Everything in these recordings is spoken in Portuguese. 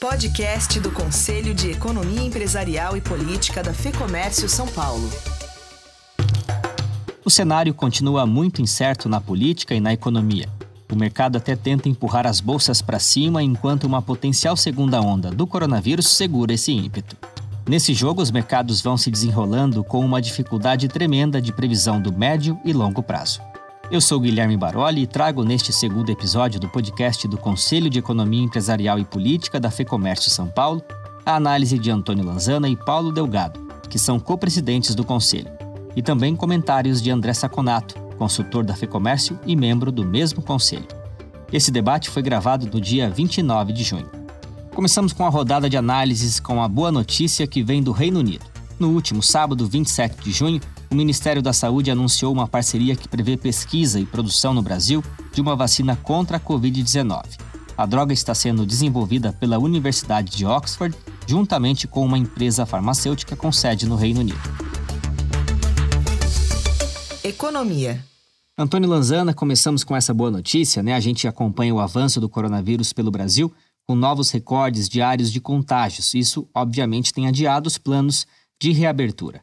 Podcast do Conselho de Economia Empresarial e Política da FEComércio São Paulo. O cenário continua muito incerto na política e na economia. O mercado até tenta empurrar as bolsas para cima enquanto uma potencial segunda onda do coronavírus segura esse ímpeto. Nesse jogo, os mercados vão se desenrolando com uma dificuldade tremenda de previsão do médio e longo prazo. Eu sou Guilherme Baroli e trago neste segundo episódio do podcast do Conselho de Economia Empresarial e Política da FEComércio São Paulo a análise de Antônio Lanzana e Paulo Delgado, que são co-presidentes do Conselho, e também comentários de André Saconato, consultor da FEComércio e membro do mesmo Conselho. Esse debate foi gravado no dia 29 de junho. Começamos com a rodada de análises com a boa notícia que vem do Reino Unido. No último sábado, 27 de junho, o Ministério da Saúde anunciou uma parceria que prevê pesquisa e produção no Brasil de uma vacina contra a Covid-19. A droga está sendo desenvolvida pela Universidade de Oxford, juntamente com uma empresa farmacêutica com sede no Reino Unido. Economia. Antônio Lanzana, começamos com essa boa notícia, né? A gente acompanha o avanço do coronavírus pelo Brasil com novos recordes diários de contágios. Isso, obviamente, tem adiado os planos de reabertura.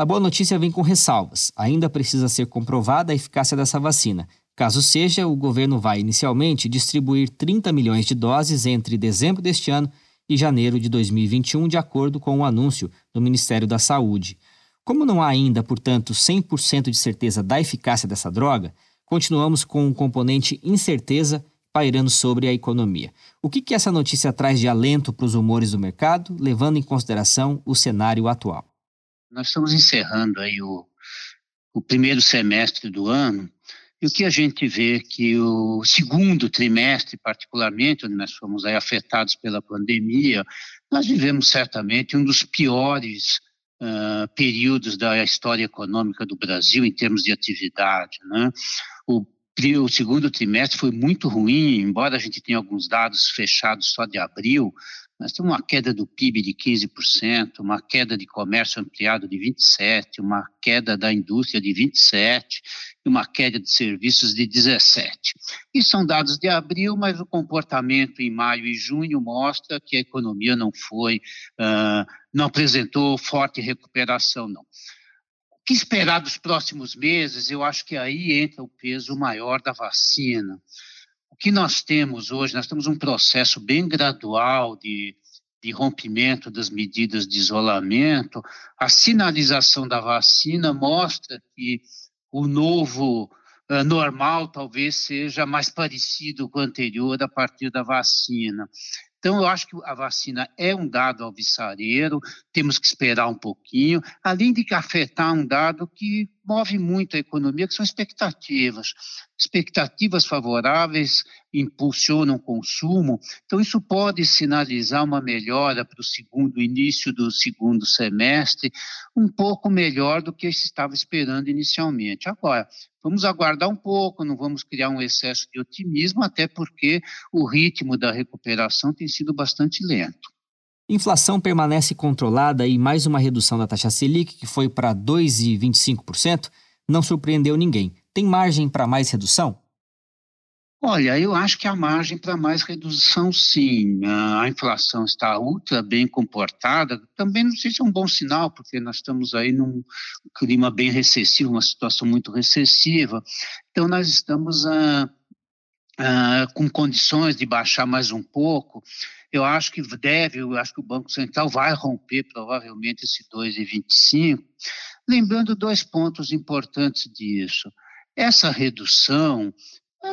A boa notícia vem com ressalvas. Ainda precisa ser comprovada a eficácia dessa vacina. Caso seja, o governo vai inicialmente distribuir 30 milhões de doses entre dezembro deste ano e janeiro de 2021, de acordo com o anúncio do Ministério da Saúde. Como não há ainda, portanto, 100% de certeza da eficácia dessa droga, continuamos com um componente incerteza pairando sobre a economia. O que, que essa notícia traz de alento para os humores do mercado, levando em consideração o cenário atual? Nós estamos encerrando aí o, o primeiro semestre do ano e o que a gente vê é que o segundo trimestre, particularmente, onde nós fomos aí afetados pela pandemia, nós vivemos certamente um dos piores uh, períodos da história econômica do Brasil em termos de atividade. Né? O, o segundo trimestre foi muito ruim, embora a gente tenha alguns dados fechados só de abril, nós temos uma queda do PIB de 15%, uma queda de comércio ampliado de 27%, uma queda da indústria de 27% e uma queda de serviços de 17%. E são dados de abril, mas o comportamento em maio e junho mostra que a economia não foi, uh, não apresentou forte recuperação, não. O que esperar dos próximos meses? Eu acho que aí entra o peso maior da vacina que nós temos hoje, nós temos um processo bem gradual de, de rompimento das medidas de isolamento. A sinalização da vacina mostra que o novo uh, normal talvez seja mais parecido com o anterior a partir da vacina. Então, eu acho que a vacina é um dado alvissareiro, temos que esperar um pouquinho, além de que afetar um dado que move muito a economia, que são expectativas. Expectativas favoráveis impulsionam o consumo, então isso pode sinalizar uma melhora para o segundo início do segundo semestre, um pouco melhor do que se estava esperando inicialmente. Agora, vamos aguardar um pouco, não vamos criar um excesso de otimismo, até porque o ritmo da recuperação tem sido bastante lento. Inflação permanece controlada e mais uma redução da taxa Selic, que foi para 2,25%, não surpreendeu ninguém. Tem margem para mais redução? Olha, eu acho que há margem para mais redução, sim. A inflação está ultra bem comportada. Também não sei se é um bom sinal, porque nós estamos aí num clima bem recessivo, uma situação muito recessiva. Então, nós estamos ah, ah, com condições de baixar mais um pouco. Eu acho que deve, eu acho que o Banco Central vai romper provavelmente esse 2,25. Lembrando dois pontos importantes disso. Essa redução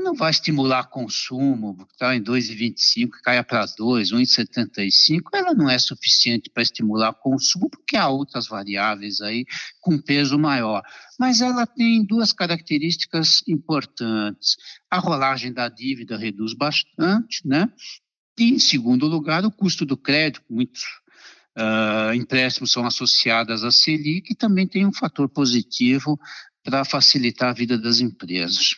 não vai estimular consumo, está em 2,25, caia para 2, 1,75, ela não é suficiente para estimular consumo, porque há outras variáveis aí com peso maior. Mas ela tem duas características importantes. A rolagem da dívida reduz bastante, né? E, em segundo lugar, o custo do crédito, muitos uh, empréstimos são associados à Selic, e também tem um fator positivo para facilitar a vida das empresas.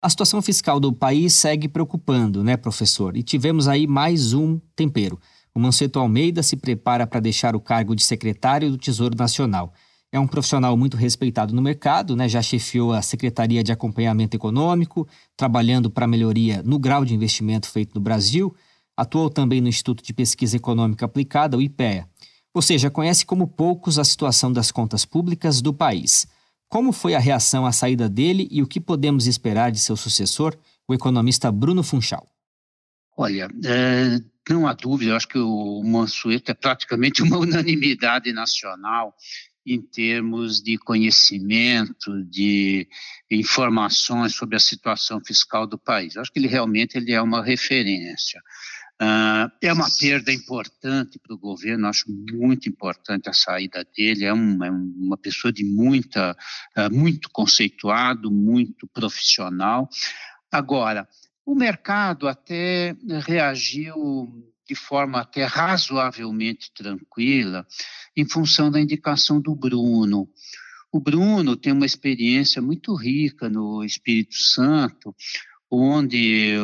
A situação fiscal do país segue preocupando, né, professor? E tivemos aí mais um tempero. O Manceto Almeida se prepara para deixar o cargo de secretário do Tesouro Nacional. É um profissional muito respeitado no mercado, né? já chefiou a Secretaria de Acompanhamento Econômico, trabalhando para melhoria no grau de investimento feito no Brasil. Atuou também no Instituto de Pesquisa Econômica Aplicada, o IPEA. Ou seja, conhece como poucos a situação das contas públicas do país. Como foi a reação à saída dele e o que podemos esperar de seu sucessor, o economista Bruno Funchal? Olha, é, não há dúvida, eu acho que o Mansueto é praticamente uma unanimidade nacional em termos de conhecimento, de informações sobre a situação fiscal do país. Eu acho que ele realmente ele é uma referência. Uh, é uma perda importante para o governo, acho muito importante a saída dele. É uma, é uma pessoa de muita, uh, muito conceituado, muito profissional. Agora, o mercado até reagiu de forma até razoavelmente tranquila, em função da indicação do Bruno. O Bruno tem uma experiência muito rica no Espírito Santo, onde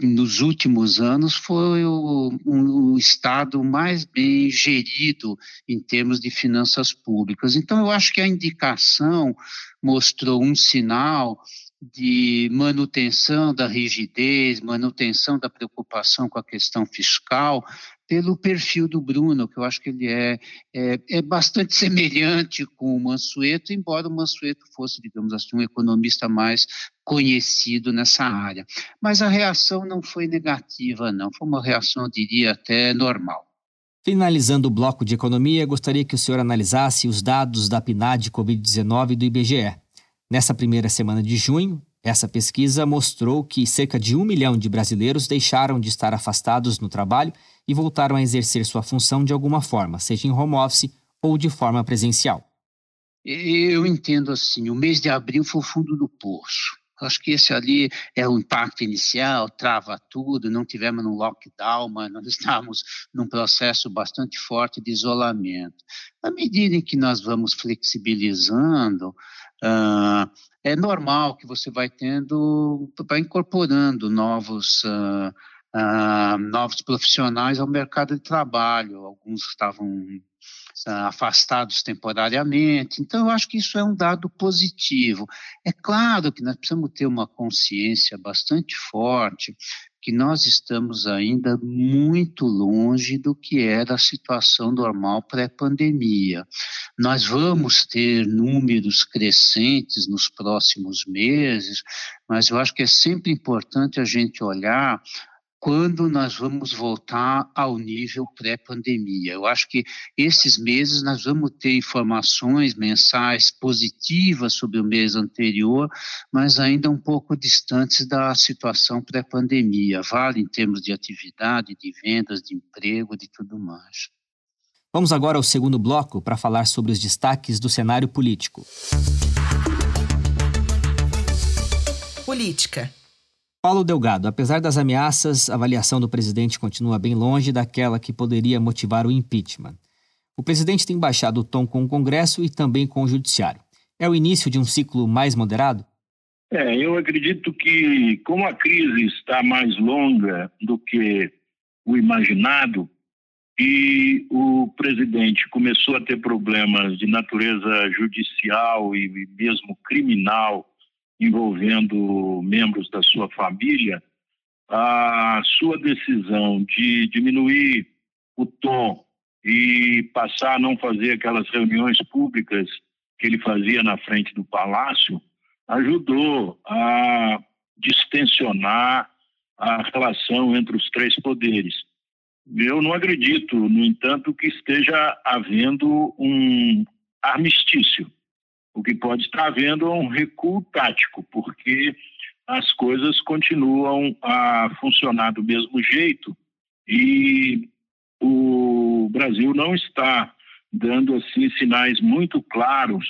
nos últimos anos foi o, o, estado mais bem gerido em termos de finanças públicas. Então, eu acho que a indicação mostrou um sinal de manutenção da rigidez, manutenção da preocupação com a questão fiscal, pelo perfil do Bruno, que eu acho que ele é, é, é, bastante semelhante com o Mansueto, embora o Mansueto fosse, digamos assim, um economista mais conhecido nessa área. Mas a reação não foi negativa, não, foi uma reação, eu diria, até normal. Finalizando o bloco de economia, gostaria que o senhor analisasse os dados da PNAD Covid-19 e do IBGE. Nessa primeira semana de junho, essa pesquisa mostrou que cerca de um milhão de brasileiros deixaram de estar afastados no trabalho e voltaram a exercer sua função de alguma forma, seja em home office ou de forma presencial. Eu entendo assim: o mês de abril foi o fundo do poço. Acho que esse ali é o impacto inicial, trava tudo, não tivemos no lockdown, mas nós estávamos num processo bastante forte de isolamento. À medida em que nós vamos flexibilizando, Uh, é normal que você vai tendo, vai incorporando novos, uh, uh, novos profissionais ao mercado de trabalho. Alguns estavam afastados temporariamente. Então, eu acho que isso é um dado positivo. É claro que nós precisamos ter uma consciência bastante forte que nós estamos ainda muito longe do que era a situação normal pré-pandemia. Nós vamos ter números crescentes nos próximos meses, mas eu acho que é sempre importante a gente olhar quando nós vamos voltar ao nível pré-pandemia. Eu acho que esses meses nós vamos ter informações mensais positivas sobre o mês anterior, mas ainda um pouco distantes da situação pré-pandemia. Vale em termos de atividade, de vendas, de emprego, de tudo mais. Vamos agora ao segundo bloco para falar sobre os destaques do cenário político. Política. Paulo Delgado, apesar das ameaças, a avaliação do presidente continua bem longe daquela que poderia motivar o impeachment. O presidente tem baixado o tom com o Congresso e também com o Judiciário. É o início de um ciclo mais moderado? É, eu acredito que, como a crise está mais longa do que o imaginado, e o presidente começou a ter problemas de natureza judicial e mesmo criminal envolvendo membros da sua família, a sua decisão de diminuir o tom e passar a não fazer aquelas reuniões públicas que ele fazia na frente do palácio ajudou a distensionar a relação entre os três poderes. Eu não acredito, no entanto, que esteja havendo um armistício o que pode estar havendo é um recuo tático, porque as coisas continuam a funcionar do mesmo jeito e o Brasil não está dando assim sinais muito claros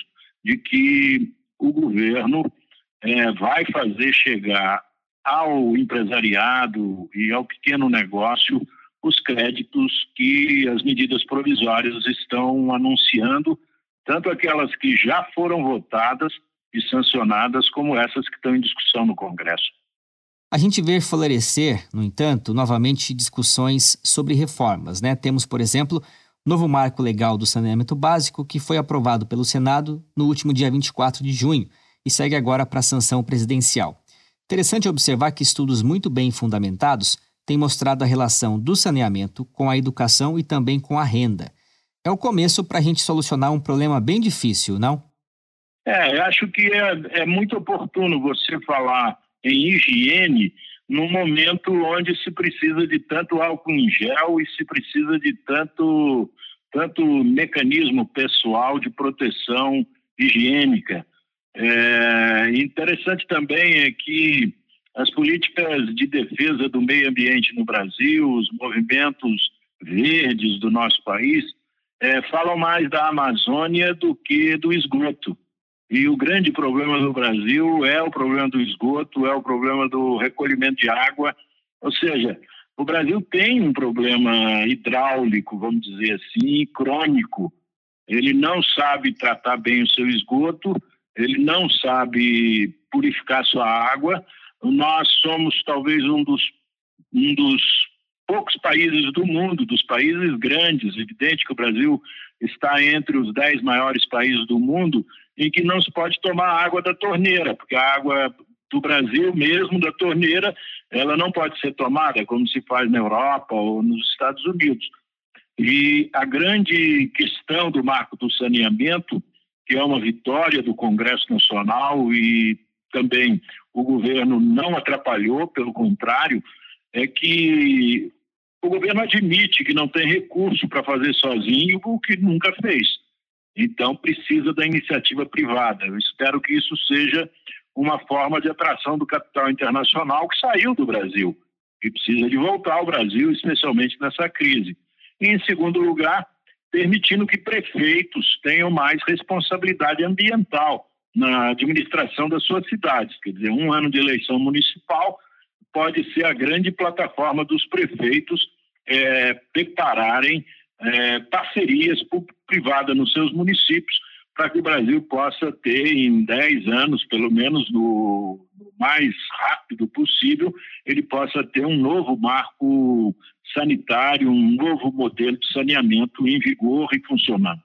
de que o governo é, vai fazer chegar ao empresariado e ao pequeno negócio os créditos que as medidas provisórias estão anunciando tanto aquelas que já foram votadas e sancionadas, como essas que estão em discussão no Congresso. A gente vê florescer, no entanto, novamente discussões sobre reformas. Né? Temos, por exemplo, novo marco legal do saneamento básico, que foi aprovado pelo Senado no último dia 24 de junho e segue agora para a sanção presidencial. Interessante observar que estudos muito bem fundamentados tem mostrado a relação do saneamento com a educação e também com a renda. É o começo para a gente solucionar um problema bem difícil, não? É, eu acho que é, é muito oportuno você falar em higiene num momento onde se precisa de tanto álcool em gel e se precisa de tanto, tanto mecanismo pessoal de proteção higiênica. É, interessante também é que as políticas de defesa do meio ambiente no Brasil, os movimentos verdes do nosso país, é, falam mais da Amazônia do que do esgoto. E o grande problema do Brasil é o problema do esgoto, é o problema do recolhimento de água. Ou seja, o Brasil tem um problema hidráulico, vamos dizer assim, crônico. Ele não sabe tratar bem o seu esgoto, ele não sabe purificar sua água. Nós somos talvez um dos, um dos poucos países do mundo, dos países grandes, evidente que o Brasil está entre os dez maiores países do mundo em que não se pode tomar água da torneira, porque a água do Brasil mesmo da torneira, ela não pode ser tomada como se faz na Europa ou nos Estados Unidos. E a grande questão do marco do saneamento, que é uma vitória do Congresso Nacional e também o governo não atrapalhou, pelo contrário, é que o governo admite que não tem recurso para fazer sozinho o que nunca fez. Então, precisa da iniciativa privada. Eu espero que isso seja uma forma de atração do capital internacional que saiu do Brasil e precisa de voltar ao Brasil, especialmente nessa crise. E, em segundo lugar, permitindo que prefeitos tenham mais responsabilidade ambiental na administração das suas cidades. Quer dizer, um ano de eleição municipal pode ser a grande plataforma dos prefeitos é, prepararem é, parcerias privadas nos seus municípios para que o Brasil possa ter em 10 anos, pelo menos no, no mais rápido possível, ele possa ter um novo marco sanitário, um novo modelo de saneamento em vigor e funcionando.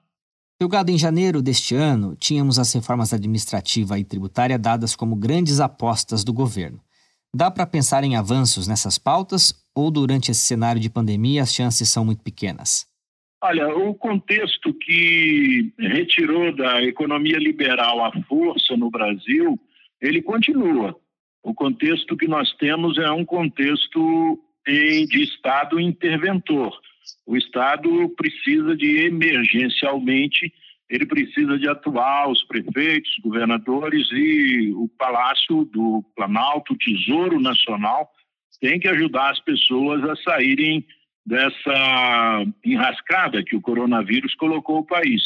Julgado em janeiro deste ano, tínhamos as reformas administrativa e tributária dadas como grandes apostas do governo. Dá para pensar em avanços nessas pautas ou durante esse cenário de pandemia as chances são muito pequenas? Olha, o contexto que retirou da economia liberal a força no Brasil, ele continua. O contexto que nós temos é um contexto de Estado interventor. O Estado precisa de emergencialmente ele precisa de atuar os prefeitos, governadores e o Palácio do Planalto, o Tesouro Nacional, tem que ajudar as pessoas a saírem dessa enrascada que o coronavírus colocou o país.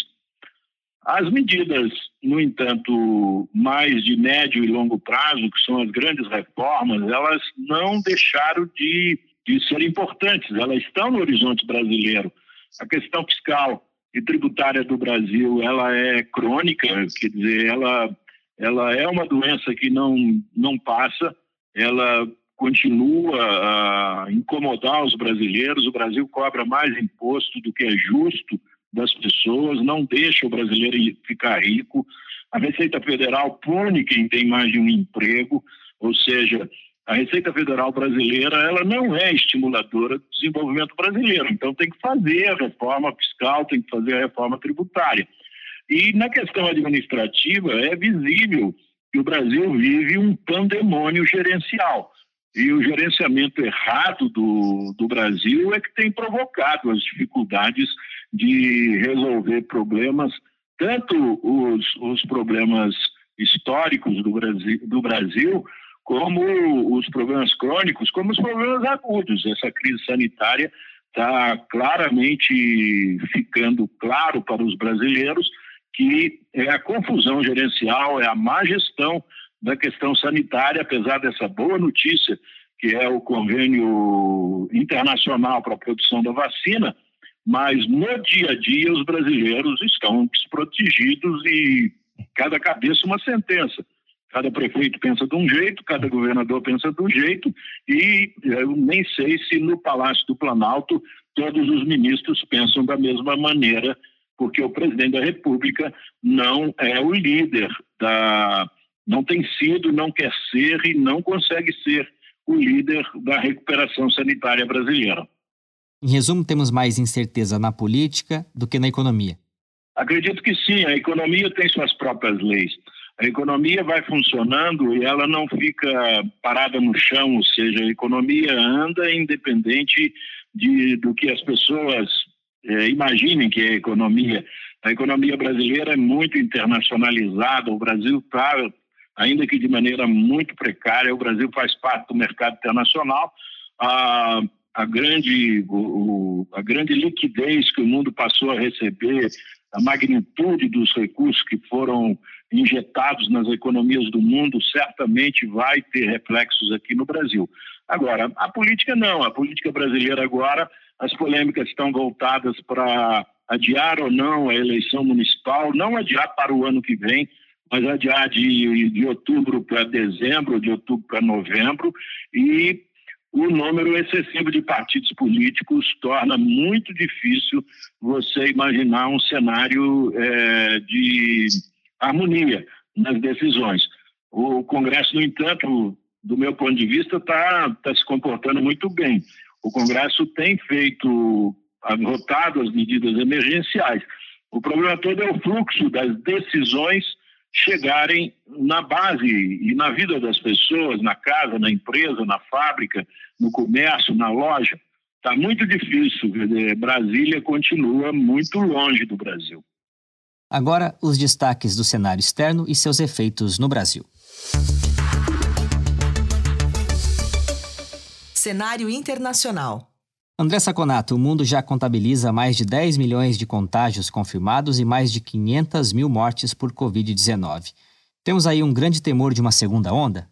As medidas, no entanto, mais de médio e longo prazo, que são as grandes reformas, elas não deixaram de, de ser importantes, elas estão no horizonte brasileiro. A questão fiscal, e tributária do Brasil ela é crônica, quer dizer, ela, ela é uma doença que não, não passa, ela continua a incomodar os brasileiros. O Brasil cobra mais imposto do que é justo das pessoas, não deixa o brasileiro ficar rico. A Receita Federal pune quem tem mais de um emprego, ou seja, a Receita Federal brasileira ela não é estimuladora do desenvolvimento brasileiro, então tem que fazer a reforma fiscal, tem que fazer a reforma tributária. E na questão administrativa é visível que o Brasil vive um pandemônio gerencial. E o gerenciamento errado do, do Brasil é que tem provocado as dificuldades de resolver problemas, tanto os, os problemas históricos do Brasil, do Brasil como os problemas crônicos, como os problemas agudos. Essa crise sanitária está claramente ficando claro para os brasileiros que é a confusão gerencial, é a má gestão da questão sanitária, apesar dessa boa notícia, que é o convênio internacional para a produção da vacina, mas no dia a dia os brasileiros estão desprotegidos e cada cabeça uma sentença. Cada prefeito pensa de um jeito, cada governador pensa de um jeito, e eu nem sei se no Palácio do Planalto todos os ministros pensam da mesma maneira, porque o presidente da República não é o líder da. não tem sido, não quer ser e não consegue ser o líder da recuperação sanitária brasileira. Em resumo, temos mais incerteza na política do que na economia. Acredito que sim, a economia tem suas próprias leis. A economia vai funcionando e ela não fica parada no chão, ou seja, a economia anda independente de, do que as pessoas é, imaginem que é a economia. A economia brasileira é muito internacionalizada, o Brasil está, ainda que de maneira muito precária, o Brasil faz parte do mercado internacional. A, a, grande, o, a grande liquidez que o mundo passou a receber a magnitude dos recursos que foram injetados nas economias do mundo certamente vai ter reflexos aqui no Brasil. Agora, a política não, a política brasileira agora, as polêmicas estão voltadas para adiar ou não a eleição municipal, não adiar para o ano que vem, mas adiar de, de outubro para dezembro, de outubro para novembro, e o número excessivo de partidos políticos torna muito difícil você imaginar um cenário é, de harmonia nas decisões. O Congresso, no entanto, do meu ponto de vista, está tá se comportando muito bem. O Congresso tem feito, adotado as medidas emergenciais. O problema todo é o fluxo das decisões chegarem na base e na vida das pessoas, na casa, na empresa, na fábrica, no comércio, na loja. Está muito difícil. Brasília continua muito longe do Brasil. Agora, os destaques do cenário externo e seus efeitos no Brasil. Cenário internacional. André Saconato, o mundo já contabiliza mais de 10 milhões de contágios confirmados e mais de 500 mil mortes por Covid-19. Temos aí um grande temor de uma segunda onda?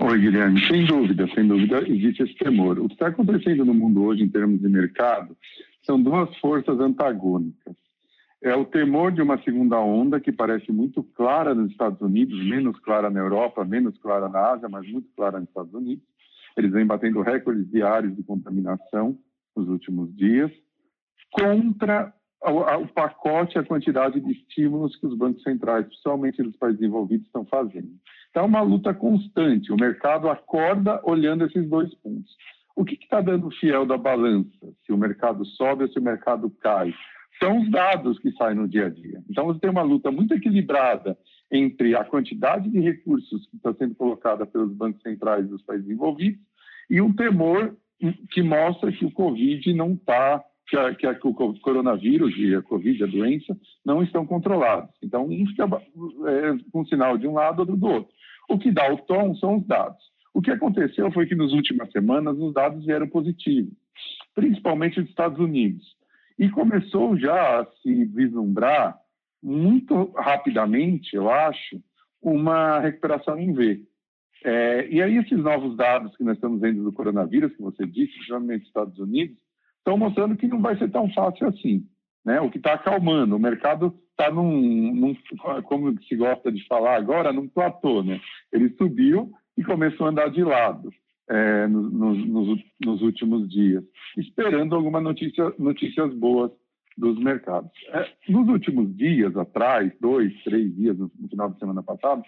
Oi, Guilherme. Sem dúvida, sem dúvida, existe esse temor. O que está acontecendo no mundo hoje, em termos de mercado, são duas forças antagônicas. É o temor de uma segunda onda, que parece muito clara nos Estados Unidos, menos clara na Europa, menos clara na Ásia, mas muito clara nos Estados Unidos eles vêm batendo recordes diários de contaminação nos últimos dias, contra o, pacote, a quantidade de estímulos que os bancos centrais, principalmente dos países desenvolvidos, estão fazendo. Então, é uma luta constante. O mercado acorda olhando esses dois pontos. O que está dando fiel da balança? Se o mercado sobe ou se o mercado cai? São os dados que saem no dia a dia. Então, você tem uma luta muito equilibrada entre a quantidade de recursos que está sendo colocada pelos bancos centrais dos países envolvidos e um temor que mostra que o Covid não está, que, que, o coronavírus e a Covid, a doença, não estão controlados. Então, um fica é, com sinal de um lado, outro do outro. O que dá o tom são os dados. O que aconteceu foi que nas últimas semanas os dados vieram positivos, principalmente dos Estados Unidos. E começou já a se vislumbrar muito rapidamente, eu acho, uma recuperação em V. É, e aí esses novos dados que nós estamos vendo do coronavírus, que você disse, principalmente nos Estados Unidos, estão mostrando que não vai ser tão fácil assim. Né? O que está acalmando, o mercado está num, num, como se gosta de falar agora, num platô. Né? Ele subiu e começou a andar de lado é, no, no, nos, nos, últimos dias, esperando algumas notícia, notícias boas dos mercados. É, nos últimos dias atrás, dois, três dias, no, final de semana passado,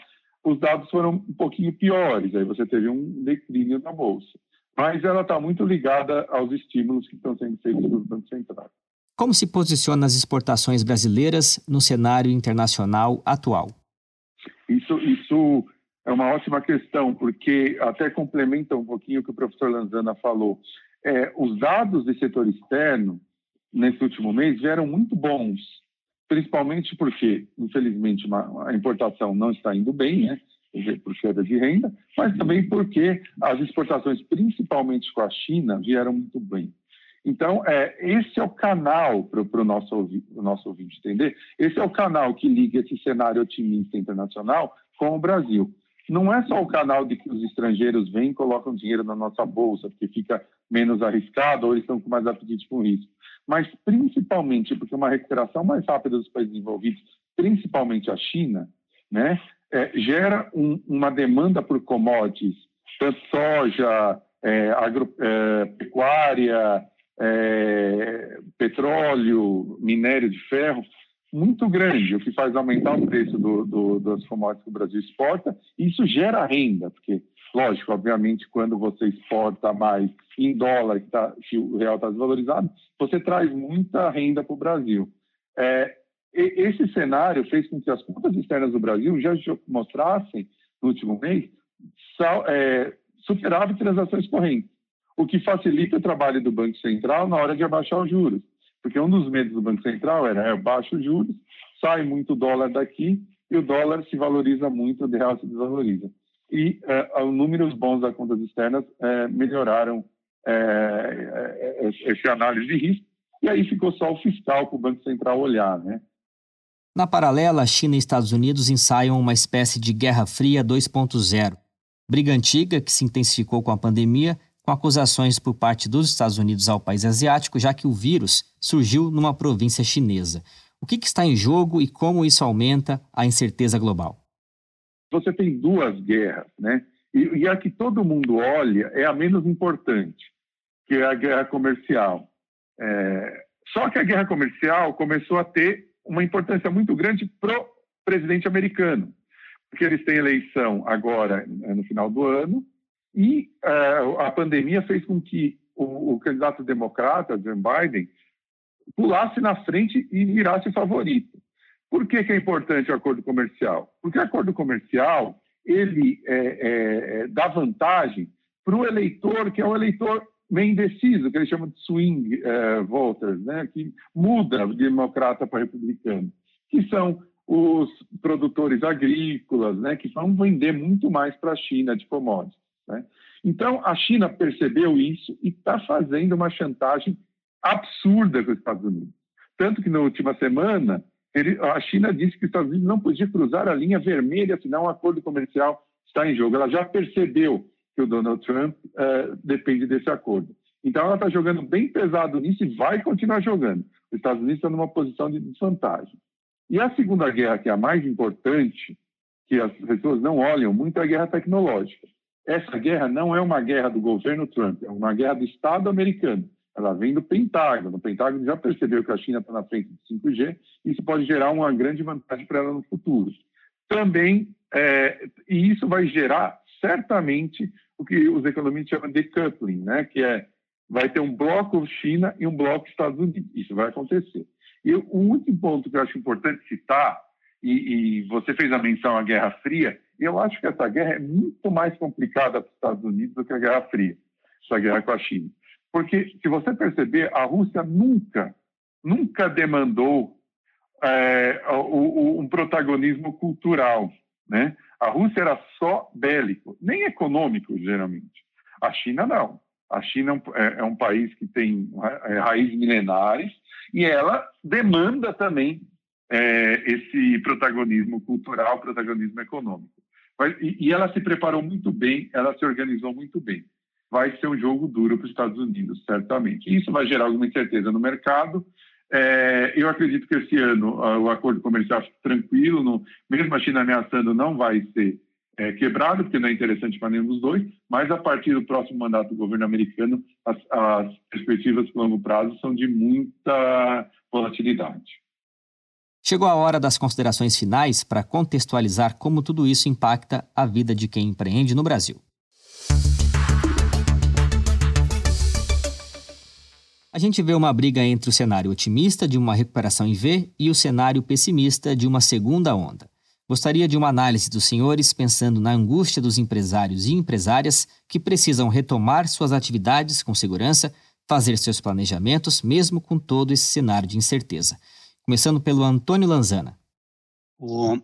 os dados foram um pouquinho piores, aí você teve um declínio na bolsa. Mas ela está muito ligada aos estímulos que estão sendo feitos pelos bancos centrais. Como se posiciona as exportações brasileiras no cenário internacional atual? Isso, isso é uma ótima questão, porque até complementa um pouquinho o que o professor Lanzana falou. É, os dados do setor externo nesse último mês vieram muito bons, principalmente porque, infelizmente, uma, a importação não está indo bem, né? por queda de renda, mas também porque as exportações, principalmente com a China, vieram muito bem. Então, é, esse é o canal para o nosso, nosso ouvinte entender. Esse é o canal que liga esse cenário otimista internacional com o Brasil. Não é só o canal de que os estrangeiros vêm e colocam dinheiro na nossa bolsa, porque fica menos arriscado ou eles estão com mais apetite com risco mas principalmente porque uma recuperação mais rápida dos países envolvidos, principalmente a China, né, é, gera um, uma demanda por commodities, soja, é, é, é, petróleo, minério de ferro, muito grande, o que faz aumentar o preço do, do, das commodities que o Brasil exporta, isso gera renda, porque Lógico, obviamente, quando você exporta mais em dólar, que, tá, o real está desvalorizado, você traz muita renda para o Brasil. É, esse cenário fez com que as contas externas do Brasil já mostrassem, no último mês, é, superávit transações correntes, o que facilita o trabalho do Banco Central na hora de abaixar os juros. Porque um dos medos do Banco Central era é, baixo os juros, sai muito dólar daqui e o dólar se valoriza muito, o real se desvaloriza. E é, números bons das contas externas é, melhoraram é, é, é, essa análise de risco, e aí ficou só o fiscal para o Banco Central olhar, né? Na paralela, China e Estados Unidos ensaiam uma espécie de Guerra Fria 2.0. Briga antiga que se intensificou com a pandemia, com acusações por parte dos Estados Unidos ao país asiático, já que o vírus surgiu numa província chinesa. O que, que está em jogo e como isso aumenta a incerteza global? Você tem duas guerras, né? E, e a que todo mundo olha é a menos importante, que é a guerra comercial. É... Só que a guerra comercial começou a ter uma importância muito grande para o presidente americano, porque eles têm eleição agora no final do ano e uh, a pandemia fez com que o, o, candidato democrata, Joe Biden, pulasse na frente e virasse favorito. Por que, que é importante o acordo comercial? Porque o acordo comercial ele é, é, dá vantagem para o eleitor, que é o eleitor meio indeciso, que eles chamam de swing uh, voters, né, que muda de democrata para republicano, que são os produtores agrícolas, né, que vão vender muito mais para a China de commodities. Né? Então, a China percebeu isso e está fazendo uma chantagem absurda com os Estados Unidos. Tanto que, na última semana, ele, a China disse que os Estados Unidos não podia cruzar a linha vermelha, senão um acordo comercial está em jogo. Ela já percebeu que o Donald Trump uh, depende desse acordo. Então, ela está jogando bem pesado nisso e vai continuar jogando. Os Estados Unidos estão numa posição de desvantagem. E a Segunda Guerra, que é a mais importante, que as pessoas não olham muito, é a guerra tecnológica. Essa guerra não é uma guerra do governo Trump, é uma guerra do Estado americano. Ela vem do Pentágono. O Pentágono já percebeu que a China está na frente do 5G e isso pode gerar uma grande vantagem para ela no futuro. Também, é, e isso vai gerar certamente o que os economistas chamam de decoupling, né? que é vai ter um bloco China e um bloco Estados Unidos. Isso vai acontecer. E o último ponto que eu acho importante citar, e, e você fez a menção à Guerra Fria, eu acho que essa guerra é muito mais complicada para os Estados Unidos do que a Guerra Fria, essa guerra com a China. Porque, se você perceber, a Rússia nunca, nunca demandou é, o, o, um protagonismo cultural. Né? A Rússia era só bélico, nem econômico, geralmente. A China não. A China é, é, é um país que tem é, raízes milenares e ela demanda também é, esse protagonismo cultural, protagonismo econômico. Mas, e, e, ela se preparou muito bem, ela se organizou muito bem. Vai ser um jogo duro para os Estados Unidos, certamente. Isso vai gerar alguma incerteza no mercado, é, eu acredito que esse ano uh, o acordo comercial tranquilo, mesmo a China ameaçando, não vai ser é, quebrado, porque não é interessante para nenhum dos dois, mas a partir do próximo mandato do governo americano, as, as perspectivas de longo prazo são de muita volatilidade. Chegou a hora das considerações finais para contextualizar como tudo isso impacta a vida de quem empreende no Brasil. A gente vê uma briga entre o cenário otimista de uma recuperação em V e o cenário pessimista de uma segunda onda. Gostaria de uma análise dos senhores pensando na angústia dos empresários e empresárias que precisam retomar suas atividades com segurança, fazer seus planejamentos, mesmo com todo esse cenário de incerteza. Começando pelo Antônio Lanzana.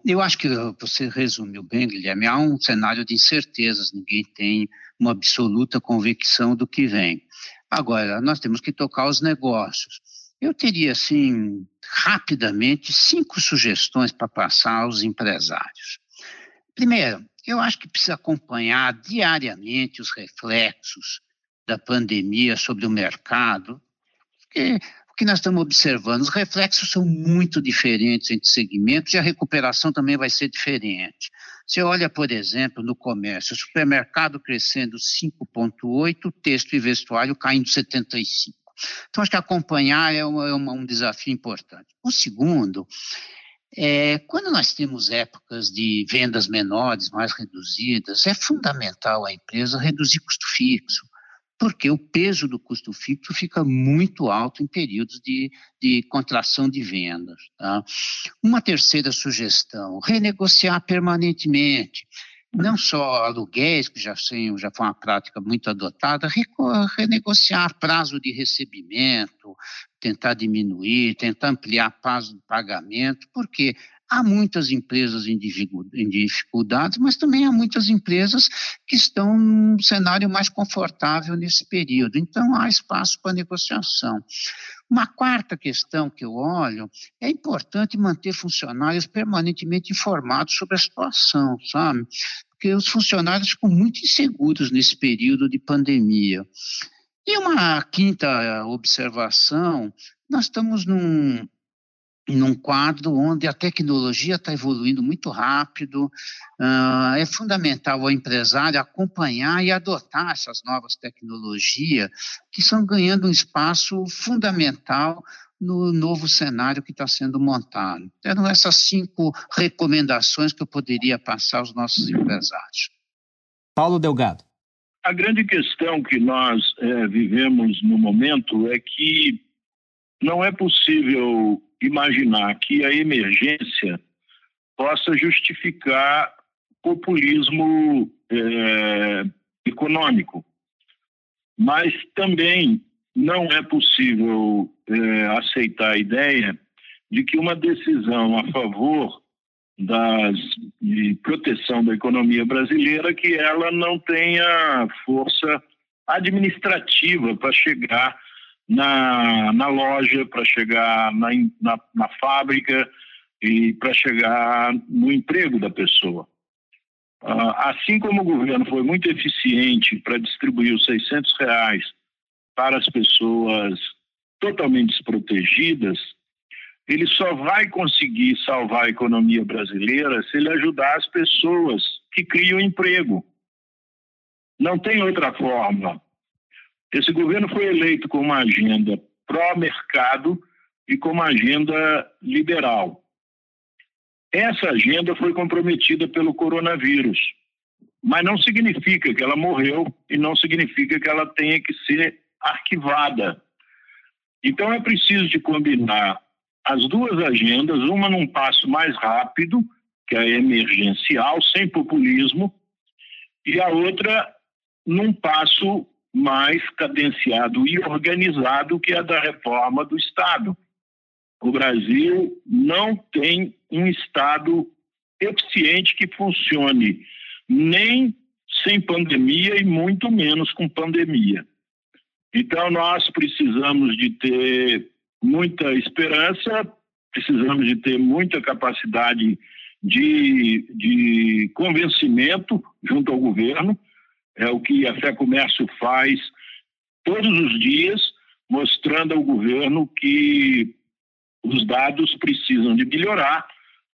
Eu acho que você resumiu bem, Guilherme. Há um cenário de incertezas, ninguém tem uma absoluta convicção do que vem. Agora, nós temos que tocar os negócios. Eu teria, assim, rapidamente, cinco sugestões para passar aos empresários. Primeiro, eu acho que precisa acompanhar diariamente os reflexos da pandemia sobre o mercado, porque que nós estamos observando, os reflexos são muito diferentes entre segmentos e a recuperação também vai ser diferente. Você olha, por exemplo, no comércio, supermercado crescendo 5,8%, texto e vestuário caindo 75%. Então, acho que acompanhar é, uma, é uma, um desafio importante. O segundo É, quando nós temos épocas de vendas menores, mais reduzidas, é fundamental a empresa reduzir custo fixo, porque o peso do custo fixo fica muito alto em períodos de, de contração de vendas. Tá? Uma terceira sugestão: renegociar permanentemente não só aluguéis, que já, já foi uma prática muito adotada, renegociar prazo de recebimento, tentar diminuir, tentar ampliar prazo de pagamento, porque há muitas empresas em dificuldades, mas também há muitas empresas que estão num cenário mais confortável nesse período. Então, há espaço para negociação. Uma quarta questão que eu olho é importante manter funcionários permanentemente informados sobre a situação, sabe? porque os funcionários ficam muito inseguros nesse período de pandemia. E uma quinta observação: nós estamos num, num quadro onde a tecnologia está evoluindo muito rápido, uh, é fundamental o empresário acompanhar e adotar essas novas tecnologias que estão ganhando um espaço fundamental no novo cenário que está sendo montado. Eram essas cinco recomendações que eu poderia passar aos nossos empresários. Paulo Delgado. A grande questão que nós é, vivemos no momento é que não é possível imaginar que a emergência possa justificar populismo é, econômico. Mas também não é possível é, aceitar a ideia de que uma decisão a favor das, de proteção da economia brasileira que ela não tenha força administrativa para chegar na, na loja, para chegar na, na, na fábrica e para chegar no emprego da pessoa. Ah, assim como o governo foi muito eficiente para distribuir os 600 reais para as pessoas totalmente desprotegidas, ele só vai conseguir salvar a economia brasileira se ele ajudar as pessoas que criam emprego. Não tem outra forma. Esse governo foi eleito com uma agenda pró-mercado e com uma agenda liberal. Essa agenda foi comprometida pelo coronavírus, mas não significa que ela morreu e não significa que ela tenha que ser arquivada. Então é preciso de combinar as duas agendas, uma num passo mais rápido, que é emergencial, sem populismo, e a outra num passo mais cadenciado e organizado, que a da reforma do Estado. O Brasil não tem um Estado eficiente que funcione nem sem pandemia e muito menos com pandemia. Então, nós precisamos de ter muita esperança, precisamos de ter muita capacidade de, de convencimento junto ao governo. É o que a Fé Comércio faz todos os dias, mostrando ao governo que os dados precisam de melhorar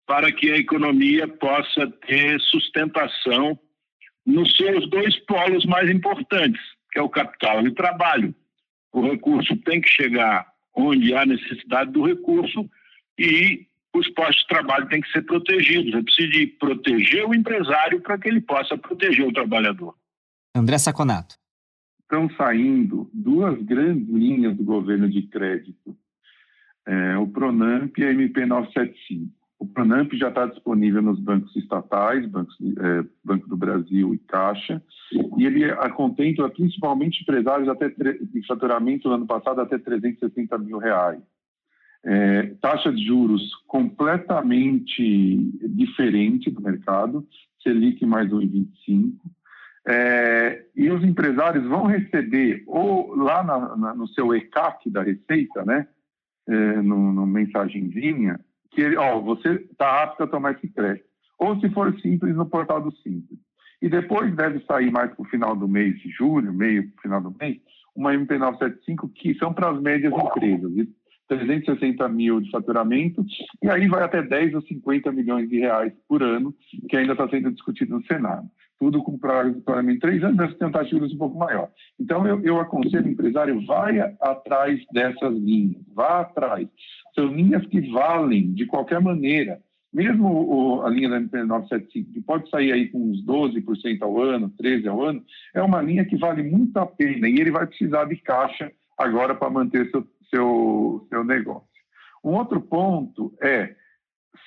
para que a economia possa ter sustentação nos seus dois polos mais importantes, que é o capital e o trabalho. O recurso tem que chegar onde há necessidade do recurso e os postos de trabalho têm que ser protegidos. É preciso proteger o empresário para que ele possa proteger o trabalhador. André Saconato. Estão saindo duas grandes linhas do governo de crédito, é, o Pronamp e a MP 975. O Pronamp já está disponível nos bancos estatais, bancos, é, Banco do Brasil e Caixa, e ele contempla principalmente empresários até de faturamento no ano passado até 360 mil reais. É, taxa de juros completamente diferente do mercado, Selic mais 1,25. É, e os empresários vão receber, ou lá na, na, no seu ECAC da Receita, né, é, no, no mensagenzinha, que ele, ó, você está apto a tomar esse crédito. Ou se for simples, no portal do Simples. E depois deve sair mais para o final do mês de julho, meio para final do mês, uma MP975 que são para as médias empresas, 360 mil de faturamento, e aí vai até 10 ou 50 milhões de reais por ano, que ainda está sendo discutido no Senado. Tudo com pagamento de três anos, de juros um pouco maior. Então, eu, eu aconselho o empresário, vai atrás dessas linhas, vá atrás São linhas que valem de qualquer maneira. Mesmo o, a linha da MP975, que pode sair aí com uns 12% ao ano, 13% ao ano, é uma linha que vale muito a pena e ele vai precisar de caixa agora para manter seu, seu, seu negócio. Um outro ponto é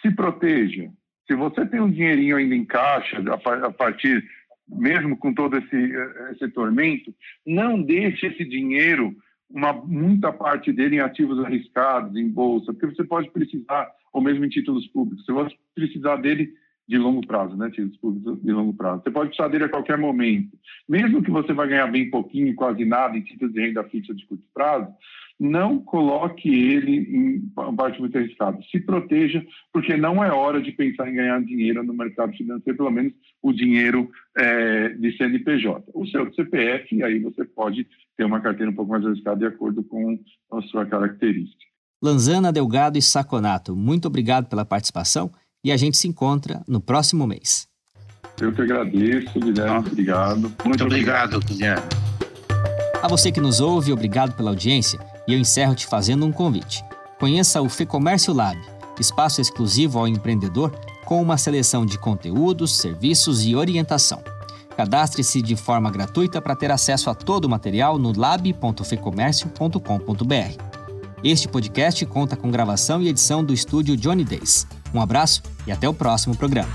se proteja. Se você tem um dinheirinho ainda em caixa, a partir, mesmo com todo esse, esse tormento, não deixe esse dinheiro, uma, muita parte dele em ativos arriscados, em bolsa, porque você pode precisar, ou mesmo em títulos públicos, você pode precisar dele de longo prazo, né, títulos públicos de longo prazo. Você pode precisar dele a qualquer momento. Mesmo que você vai ganhar bem pouquinho, quase nada em títulos de renda fixa de curto prazo, não coloque ele em parte muito arriscada. Se proteja, porque não é hora de pensar em ganhar dinheiro no mercado financeiro, pelo menos o dinheiro é, de CNPJ. O seu CPF, aí você pode ter uma carteira um pouco mais arriscada de acordo com a sua característica. Lanzana, Delgado e Saconato, muito obrigado pela participação e a gente se encontra no próximo mês. Eu que agradeço, Guilherme. Obrigado. Muito obrigado, Guilherme. A você que nos ouve, obrigado pela audiência e eu encerro te fazendo um convite. Conheça o Fecomércio Lab, espaço exclusivo ao empreendedor com uma seleção de conteúdos, serviços e orientação. Cadastre-se de forma gratuita para ter acesso a todo o material no lab.fecomércio.com.br. Este podcast conta com gravação e edição do estúdio Johnny Days. Um abraço e até o próximo programa.